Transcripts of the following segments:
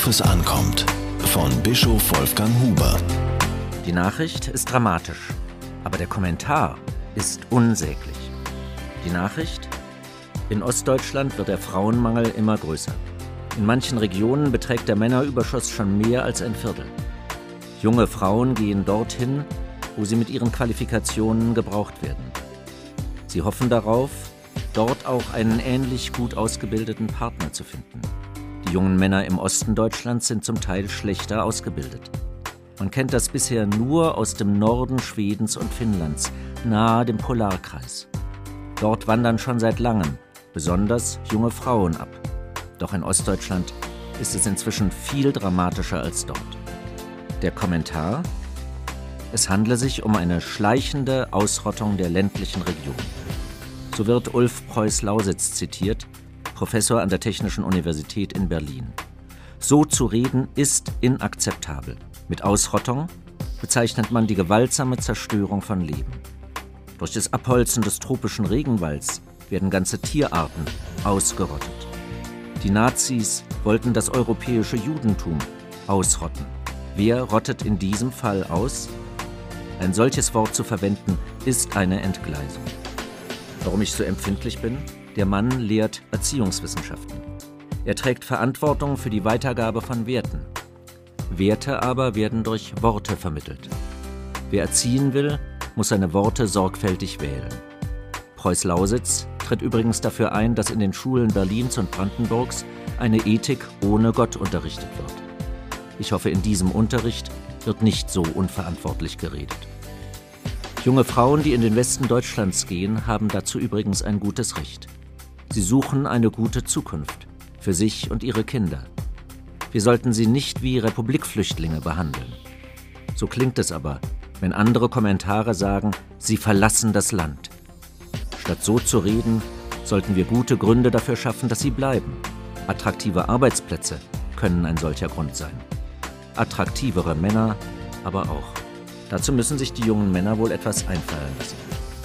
Worauf es ankommt. Von Bischof Wolfgang Huber. Die Nachricht ist dramatisch, aber der Kommentar ist unsäglich. Die Nachricht? In Ostdeutschland wird der Frauenmangel immer größer. In manchen Regionen beträgt der Männerüberschuss schon mehr als ein Viertel. Junge Frauen gehen dorthin, wo sie mit ihren Qualifikationen gebraucht werden. Sie hoffen darauf, dort auch einen ähnlich gut ausgebildeten Partner zu finden. Die jungen Männer im Osten Deutschlands sind zum Teil schlechter ausgebildet. Man kennt das bisher nur aus dem Norden Schwedens und Finnlands, nahe dem Polarkreis. Dort wandern schon seit langem besonders junge Frauen ab. Doch in Ostdeutschland ist es inzwischen viel dramatischer als dort. Der Kommentar? Es handle sich um eine schleichende Ausrottung der ländlichen Region. So wird Ulf Preuß-Lausitz zitiert, Professor an der Technischen Universität in Berlin. So zu reden ist inakzeptabel. Mit Ausrottung bezeichnet man die gewaltsame Zerstörung von Leben. Durch das Abholzen des tropischen Regenwalds werden ganze Tierarten ausgerottet. Die Nazis wollten das europäische Judentum ausrotten. Wer rottet in diesem Fall aus? Ein solches Wort zu verwenden, ist eine Entgleisung. Warum ich so empfindlich bin? Der Mann lehrt Erziehungswissenschaften. Er trägt Verantwortung für die Weitergabe von Werten. Werte aber werden durch Worte vermittelt. Wer erziehen will, muss seine Worte sorgfältig wählen. Preuß-Lausitz tritt übrigens dafür ein, dass in den Schulen Berlins und Brandenburgs eine Ethik ohne Gott unterrichtet wird. Ich hoffe, in diesem Unterricht wird nicht so unverantwortlich geredet. Junge Frauen, die in den Westen Deutschlands gehen, haben dazu übrigens ein gutes Recht. Sie suchen eine gute Zukunft für sich und ihre Kinder. Wir sollten sie nicht wie Republikflüchtlinge behandeln. So klingt es aber, wenn andere Kommentare sagen, sie verlassen das Land. Statt so zu reden, sollten wir gute Gründe dafür schaffen, dass sie bleiben. Attraktive Arbeitsplätze können ein solcher Grund sein. Attraktivere Männer aber auch. Dazu müssen sich die jungen Männer wohl etwas einfallen lassen.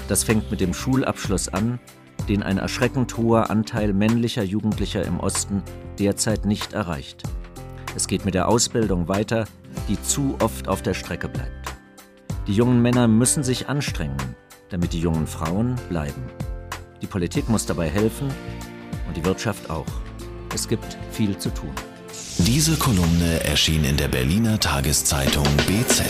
Das fängt mit dem Schulabschluss an, den ein erschreckend hoher Anteil männlicher Jugendlicher im Osten derzeit nicht erreicht. Es geht mit der Ausbildung weiter, die zu oft auf der Strecke bleibt. Die jungen Männer müssen sich anstrengen, damit die jungen Frauen bleiben. Die Politik muss dabei helfen und die Wirtschaft auch. Es gibt viel zu tun. Diese Kolumne erschien in der Berliner Tageszeitung BZ.